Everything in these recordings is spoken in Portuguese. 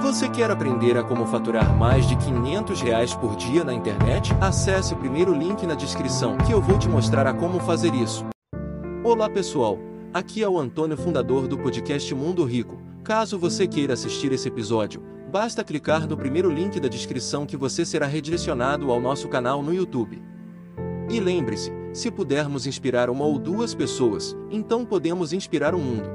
Você quer aprender a como faturar mais de 500 reais por dia na internet? Acesse o primeiro link na descrição que eu vou te mostrar a como fazer isso. Olá pessoal, aqui é o Antônio, fundador do podcast Mundo Rico. Caso você queira assistir esse episódio, basta clicar no primeiro link da descrição que você será redirecionado ao nosso canal no YouTube. E lembre-se, se pudermos inspirar uma ou duas pessoas, então podemos inspirar o mundo.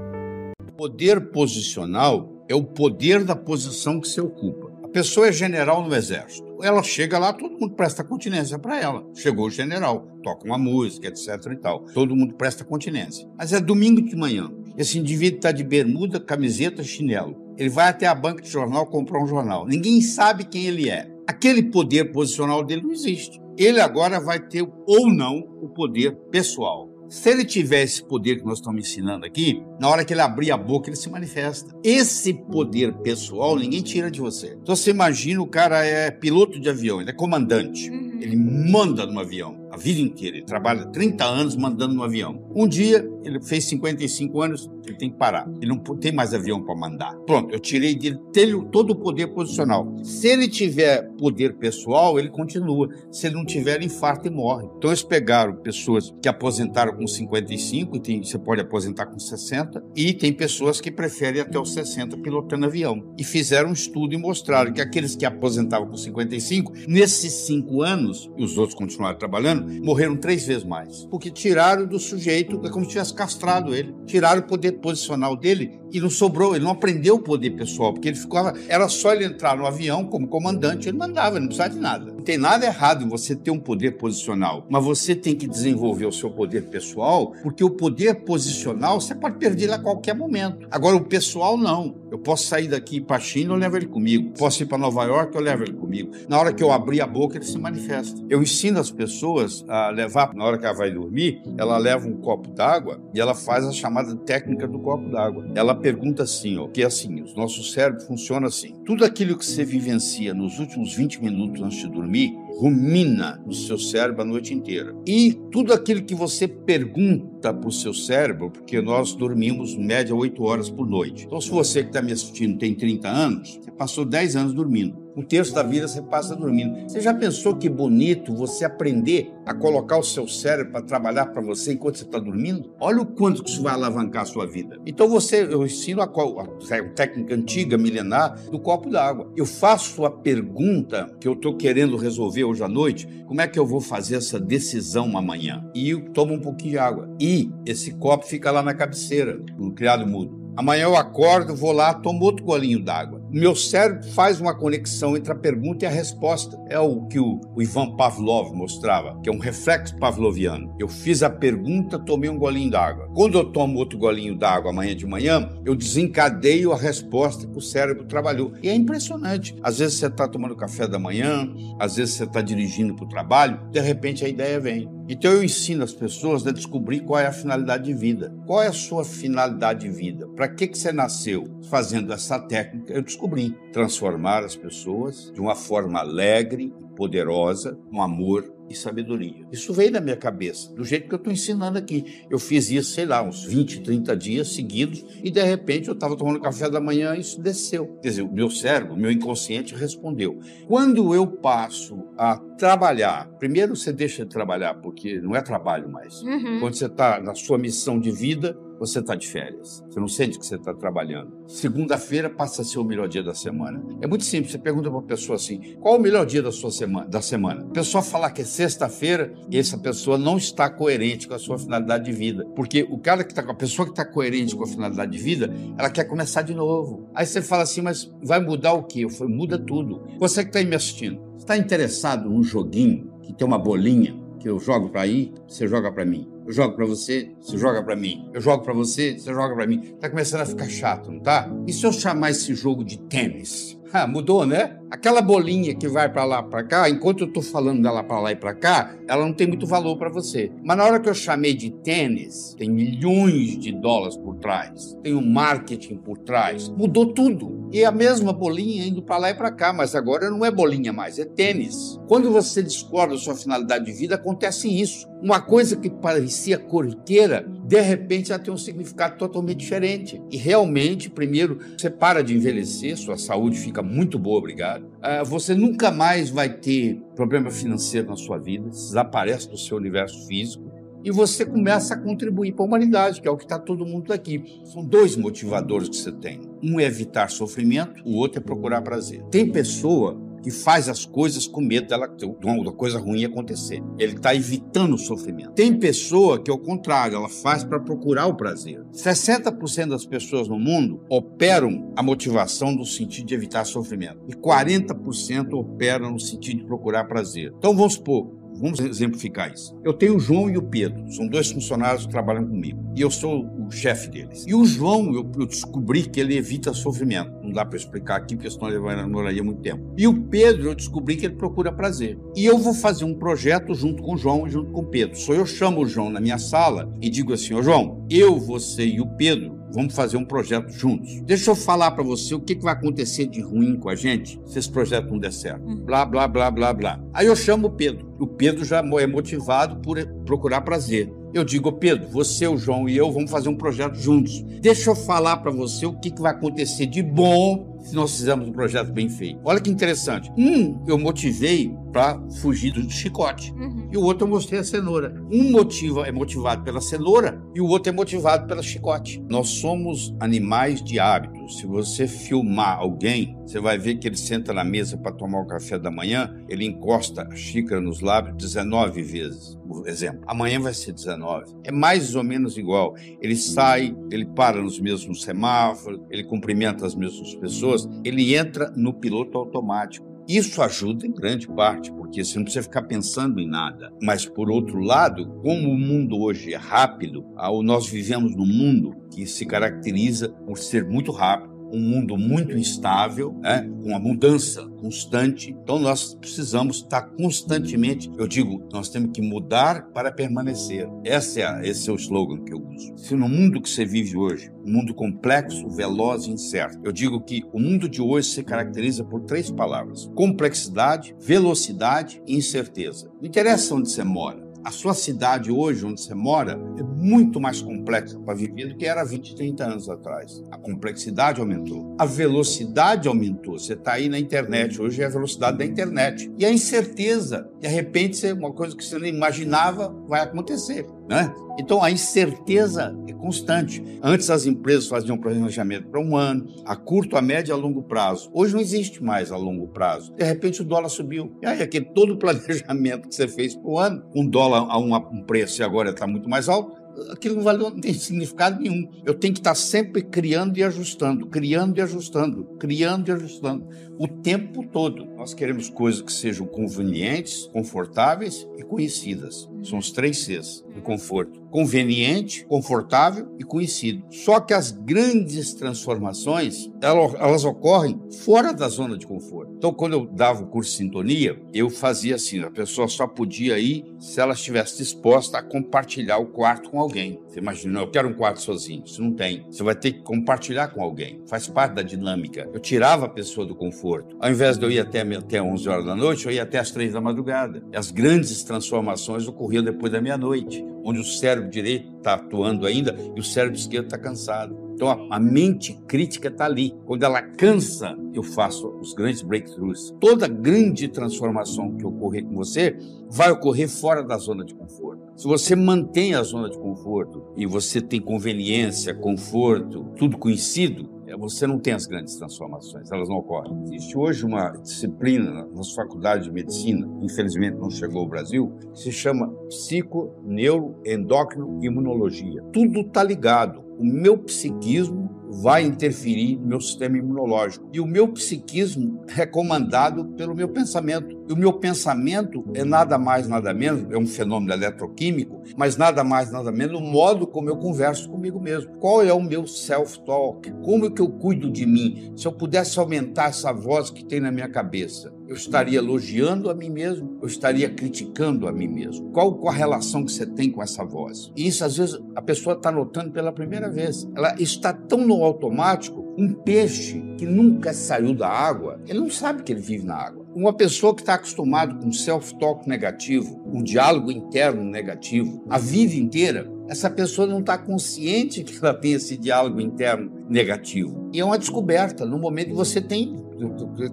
Poder posicional é o poder da posição que se ocupa. A pessoa é general no exército. Ela chega lá, todo mundo presta continência para ela. Chegou o general, toca uma música, etc e tal. Todo mundo presta continência. Mas é domingo de manhã. Esse indivíduo está de bermuda, camiseta, chinelo. Ele vai até a banca de jornal comprar um jornal. Ninguém sabe quem ele é. Aquele poder posicional dele não existe. Ele agora vai ter ou não o poder pessoal. Se ele tiver esse poder que nós estamos ensinando aqui, na hora que ele abrir a boca, ele se manifesta. Esse poder pessoal ninguém tira de você. Então você imagina o cara é piloto de avião, ele é comandante. Uhum. Ele manda no avião a vida inteira. Ele trabalha 30 anos mandando no avião. Um dia, ele fez 55 anos, ele tem que parar. Ele não tem mais avião para mandar. Pronto, eu tirei dele todo o poder posicional. Se ele tiver poder pessoal, ele continua. Se ele não tiver, ele infarta e morre. Então eles pegaram pessoas que aposentaram com 55, e tem, você pode aposentar com 60, e tem pessoas que preferem até os 60 pilotando avião. E fizeram um estudo e mostraram que aqueles que aposentavam com 55, nesses cinco anos, e os outros continuaram trabalhando, morreram três vezes mais. Porque tiraram do sujeito, é como se tivesse castrado ele. Tiraram o poder posicional dele e não sobrou, ele não aprendeu o poder pessoal, porque ele ficava. Era só ele entrar no avião como comandante, ele mandava, ele não precisava de nada. Não tem nada errado em você ter um poder posicional, mas você tem que desenvolver o seu poder pessoal, porque o poder posicional você pode perder a qualquer momento. Agora, o pessoal não. Eu posso sair daqui para a China, eu levo ele comigo. Posso ir para Nova York, eu levo ele comigo. Na hora que eu abrir a boca, ele se manifesta. Eu ensino as pessoas a levar, na hora que ela vai dormir, ela leva um copo d'água e ela faz a chamada técnica do copo d'água. Ela pergunta assim, ó, que é assim, o nosso cérebro funciona assim. Tudo aquilo que você vivencia nos últimos 20 minutos antes de dormir, rumina no seu cérebro a noite inteira. E tudo aquilo que você pergunta para o seu cérebro, porque nós dormimos média 8 horas por noite. Então, se você que está me assistindo tem 30 anos, você passou 10 anos dormindo um terço da vida você passa dormindo. Você já pensou que bonito você aprender a colocar o seu cérebro para trabalhar para você enquanto você está dormindo? Olha o quanto que isso vai alavancar a sua vida. Então você, eu ensino a, a, a técnica antiga, milenar, do copo d'água. Eu faço a pergunta que eu estou querendo resolver hoje à noite, como é que eu vou fazer essa decisão amanhã? E eu tomo um pouquinho de água. E esse copo fica lá na cabeceira, no criado mudo. Amanhã eu acordo, vou lá, tomo outro golinho d'água. Meu cérebro faz uma conexão entre a pergunta e a resposta. É o que o, o Ivan Pavlov mostrava, que é um reflexo pavloviano. Eu fiz a pergunta, tomei um golinho d'água. Quando eu tomo outro golinho d'água amanhã de manhã, eu desencadeio a resposta que o cérebro trabalhou. E é impressionante. Às vezes você está tomando café da manhã, às vezes você está dirigindo para o trabalho, de repente a ideia vem. Então eu ensino as pessoas a descobrir qual é a finalidade de vida. Qual é a sua finalidade de vida? Para que, que você nasceu? Fazendo essa técnica, eu descobri transformar as pessoas de uma forma alegre, poderosa, com amor e sabedoria. Isso veio na minha cabeça, do jeito que eu estou ensinando aqui. Eu fiz isso, sei lá, uns 20, 30 dias seguidos e de repente eu estava tomando café da manhã e isso desceu. Quer dizer, o meu cérebro, o meu inconsciente respondeu. Quando eu passo a trabalhar, primeiro você deixa de trabalhar porque não é trabalho mais. Uhum. Quando você está na sua missão de vida, você está de férias. Você não sente que você está trabalhando. Segunda-feira passa a ser o melhor dia da semana. É muito simples. Você pergunta para uma pessoa assim: qual o melhor dia da sua semana? Da semana? A pessoa falar que é sexta-feira, essa pessoa não está coerente com a sua finalidade de vida. Porque o cara que está com a pessoa que está coerente com a finalidade de vida, ela quer começar de novo. Aí você fala assim, mas vai mudar o quê? Eu falei, muda tudo. Você que está aí me assistindo, está interessado num joguinho que tem uma bolinha que eu jogo para aí, você joga para mim. Eu jogo para você, você joga para mim. Eu jogo para você, você joga para mim. Tá começando a ficar chato, não tá? E se eu chamar esse jogo de tênis? Ah, mudou, né? Aquela bolinha que vai para lá, para cá, enquanto eu tô falando dela para lá e para cá, ela não tem muito valor para você. Mas na hora que eu chamei de tênis, tem milhões de dólares por trás, tem um marketing por trás, mudou tudo. E a mesma bolinha indo para lá e para cá, mas agora não é bolinha mais, é tênis. Quando você descobre a sua finalidade de vida, acontece isso. Uma coisa que parecia corriqueira de repente ela tem um significado totalmente diferente. E realmente, primeiro, você para de envelhecer, sua saúde fica muito boa, obrigado. Ah, você nunca mais vai ter problema financeiro na sua vida, desaparece do seu universo físico e você começa a contribuir para a humanidade, que é o que está todo mundo aqui. São dois motivadores que você tem. Um é evitar sofrimento, o outro é procurar prazer. Tem pessoa que faz as coisas com medo dela, de uma coisa ruim acontecer. Ele está evitando o sofrimento. Tem pessoa que, ao contrário, ela faz para procurar o prazer. 60% das pessoas no mundo operam a motivação no sentido de evitar sofrimento. E 40% operam no sentido de procurar prazer. Então vamos supor, Vamos exemplificar isso. Eu tenho o João e o Pedro, são dois funcionários que trabalham comigo. E eu sou o chefe deles. E o João, eu, eu descobri que ele evita sofrimento. Não dá para explicar aqui, porque senão ele vai demoraria muito tempo. E o Pedro, eu descobri que ele procura prazer. E eu vou fazer um projeto junto com o João e junto com o Pedro. Só eu chamo o João na minha sala e digo assim: Ô João, eu, você e o Pedro Vamos fazer um projeto juntos. Deixa eu falar para você o que, que vai acontecer de ruim com a gente se esse projeto não der certo. Uhum. Blá, blá, blá, blá, blá. Aí eu chamo o Pedro. O Pedro já é motivado por procurar prazer. Eu digo, Pedro, você, o João e eu vamos fazer um projeto juntos. Deixa eu falar para você o que, que vai acontecer de bom se nós fizermos um projeto bem feito. Olha que interessante. Um, eu motivei para fugir do chicote. Uhum. E o outro eu mostrei a cenoura. Um motiva, é motivado pela cenoura e o outro é motivado pelo chicote. Nós somos animais de hábitos. Se você filmar alguém, você vai ver que ele senta na mesa para tomar o café da manhã, ele encosta a xícara nos lábios 19 vezes, por exemplo. Amanhã vai ser 19. É mais ou menos igual. Ele sai, ele para nos mesmos semáforos, ele cumprimenta as mesmas pessoas, ele entra no piloto automático. Isso ajuda em grande parte, porque você não precisa ficar pensando em nada. Mas, por outro lado, como o mundo hoje é rápido, nós vivemos num mundo que se caracteriza por ser muito rápido, um mundo muito instável, né, com uma mudança constante. Então nós precisamos estar constantemente, eu digo, nós temos que mudar para permanecer. Esse é, esse é o slogan que eu uso. Se no mundo que você vive hoje, um mundo complexo, veloz e incerto, eu digo que o mundo de hoje se caracteriza por três palavras: complexidade, velocidade e incerteza. Não interessa onde você mora. A sua cidade hoje, onde você mora, é muito mais complexa para viver do que era 20, 30 anos atrás. A complexidade aumentou. A velocidade aumentou. Você está aí na internet, hoje é a velocidade da internet. E a incerteza, de repente, uma coisa que você não imaginava vai acontecer. Né? Então a incerteza é constante. Antes as empresas faziam planejamento para um ano, a curto, a médio e a longo prazo. Hoje não existe mais a longo prazo. De repente o dólar subiu. E aí aquele todo o planejamento que você fez para o ano, um dólar a um preço e agora está muito mais alto, aquilo não, valeu, não tem significado nenhum. Eu tenho que estar sempre criando e ajustando, criando e ajustando, criando e ajustando, o tempo todo. Nós queremos coisas que sejam convenientes, confortáveis e conhecidas. São os três Cs do conforto conveniente, confortável e conhecido. Só que as grandes transformações, elas ocorrem fora da zona de conforto. Então, quando eu dava o curso de sintonia, eu fazia assim, a pessoa só podia ir se ela estivesse disposta a compartilhar o quarto com alguém. Você imagina, eu quero um quarto sozinho. Isso não tem. Você vai ter que compartilhar com alguém. Faz parte da dinâmica. Eu tirava a pessoa do conforto. Ao invés de eu ir até, até 11 horas da noite, eu ia até as 3 da madrugada. As grandes transformações ocorriam depois da meia-noite, onde o cérebro direito está atuando ainda e o cérebro esquerdo está cansado. Então a, mente crítica está ali. Quando ela cansa, eu faço os grandes breakthroughs. Toda grande transformação que ocorrer com você vai ocorrer fora da zona de conforto. Se você mantém a zona de conforto e você tem conveniência, conforto, tudo conhecido, é, você não tem as grandes transformações, elas não ocorrem. Existe hoje uma disciplina nas faculdades de medicina, infelizmente não chegou ao Brasil, que se chama psico, neuro, endócrino imunologia. Tudo está ligado o meu psiquismo vai interferir no meu sistema imunológico. E o meu psiquismo é comandado pelo meu pensamento. E o meu pensamento é nada mais, nada menos, é um fenômeno eletroquímico, mas nada mais, nada menos o modo como eu converso comigo mesmo. Qual é o meu self-talk? Como é que eu cuido de mim? Se eu pudesse aumentar essa voz que tem na minha cabeça, eu estaria elogiando a mim mesmo, eu estaria criticando a mim mesmo. Qual a relação que você tem com essa voz? E isso, às vezes, a pessoa está notando pela primeira vez. Ela está tão no automático. Um peixe que nunca saiu da água, ele não sabe que ele vive na água. Uma pessoa que está acostumado com self-talk negativo, um diálogo interno negativo, a vida inteira, essa pessoa não está consciente que ela tem esse diálogo interno negativo. E é uma descoberta. No momento que você tem,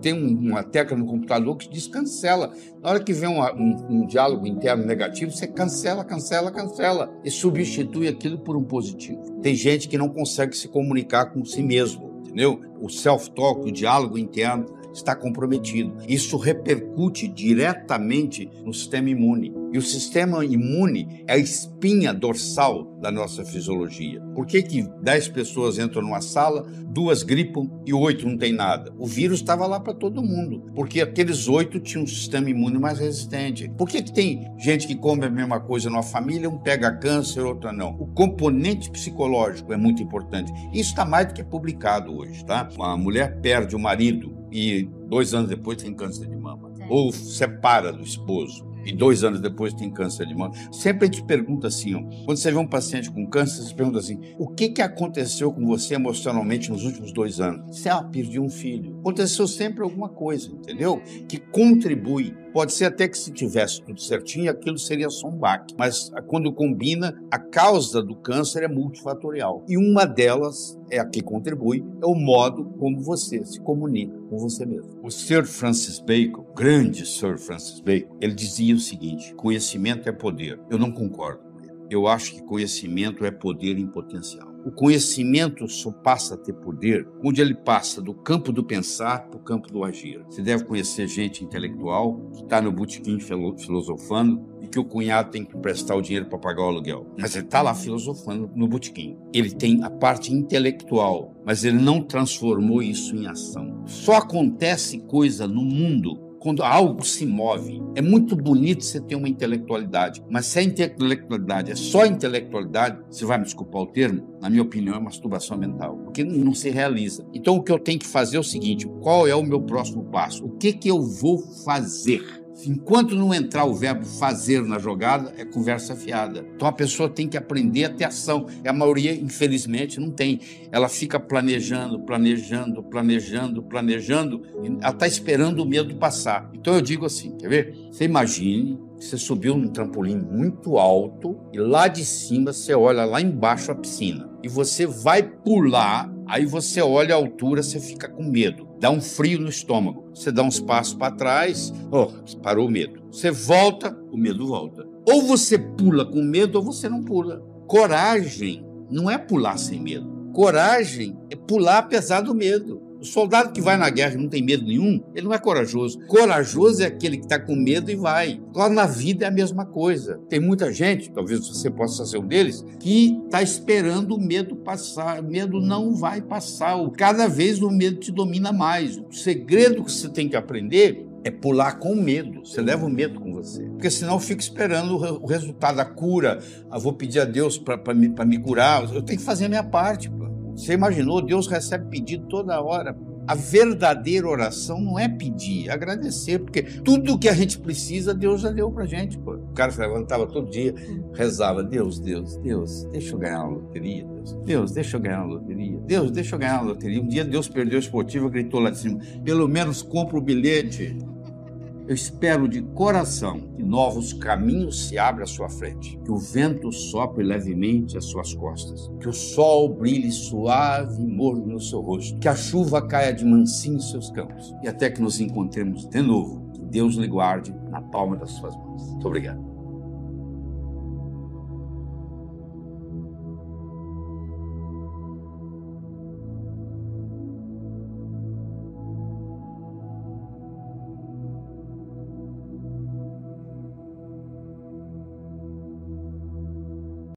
tem uma tecla no computador que diz cancela. Na hora que vem um, um, um diálogo interno negativo, você cancela, cancela, cancela e substitui aquilo por um positivo. Tem gente que não consegue se comunicar com si mesmo, entendeu? O self-talk, o diálogo interno, está comprometido. Isso repercute diretamente no sistema imune. E o sistema imune é a espinha dorsal da nossa fisiologia. Por que, que 10 pessoas entram numa sala, duas gripam e oito não tem nada? O vírus estava lá para todo mundo, porque aqueles oito tinham um sistema imune mais resistente. Por que, que tem gente que come a mesma coisa numa família, um pega câncer, outra não? O componente psicológico é muito importante. Isso está mais do que publicado hoje, tá? Uma mulher perde o marido e dois anos depois tem câncer de mama. Ou separa do esposo e dois anos depois tem câncer de mama. Sempre a gente pergunta assim, ó, quando você vê um paciente com câncer, você pergunta assim, o que, que aconteceu com você emocionalmente nos últimos dois anos? Você, ah, perdi um filho. Aconteceu sempre alguma coisa, entendeu? Que contribui. Pode ser até que se tivesse tudo certinho, aquilo seria só um baque. Mas quando combina, a causa do câncer é multifatorial. E uma delas é a que contribui, é o modo como você se comunica com você mesmo. O Sir Francis Bacon, grande Sir Francis Bacon, ele dizia o seguinte: conhecimento é poder. Eu não concordo com ele. Eu acho que conhecimento é poder em potencial. O conhecimento só passa a ter poder onde ele passa do campo do pensar para o campo do agir. Você deve conhecer gente intelectual que está no botequim filosofando e que o cunhado tem que prestar o dinheiro para pagar o aluguel. Mas ele está lá filosofando no botequim. Ele tem a parte intelectual, mas ele não transformou isso em ação. Só acontece coisa no mundo quando algo se move. É muito bonito você ter uma intelectualidade, mas se a intelectualidade é só intelectualidade, você vai me desculpar o termo, na minha opinião, é masturbação mental, porque não se realiza. Então o que eu tenho que fazer é o seguinte: qual é o meu próximo passo? O que, que eu vou fazer? Enquanto não entrar o verbo fazer na jogada, é conversa fiada. Então a pessoa tem que aprender a ter ação. E a maioria, infelizmente, não tem. Ela fica planejando, planejando, planejando, planejando. ela está esperando o medo passar. Então eu digo assim: quer ver? Você imagine que você subiu num trampolim muito alto e lá de cima você olha lá embaixo a piscina. E você vai pular, aí você olha a altura, você fica com medo dá um frio no estômago. Você dá uns passos para trás, oh, parou o medo. Você volta, o medo volta. Ou você pula com medo ou você não pula. Coragem não é pular sem medo. Coragem é pular apesar do medo. O soldado que vai na guerra e não tem medo nenhum, ele não é corajoso. Corajoso é aquele que está com medo e vai. Lá na vida é a mesma coisa. Tem muita gente, talvez você possa ser um deles, que está esperando o medo passar. O medo não vai passar. Cada vez o medo te domina mais. O segredo que você tem que aprender é pular com medo. Você leva o medo com você. Porque senão eu fico esperando o resultado da cura. Eu ah, vou pedir a Deus para me, me curar. Eu tenho que fazer a minha parte. Pô. Você imaginou? Deus recebe pedido toda hora. A verdadeira oração não é pedir, é agradecer, porque tudo que a gente precisa, Deus já deu pra gente. Pô. O cara se levantava todo dia, rezava: Deus, Deus, Deus, deixa eu ganhar na loteria, Deus. Deus, deixa eu ganhar na loteria. Deus, deixa eu ganhar na loteria. Um dia Deus perdeu a esportiva, gritou lá de cima: pelo menos compra o bilhete. Eu espero de coração que novos caminhos se abram à sua frente, que o vento sopre levemente às suas costas, que o sol brilhe suave e morno no seu rosto, que a chuva caia de mansinho em seus campos e até que nos encontremos de novo. Que Deus lhe guarde na palma das suas mãos. Muito obrigado.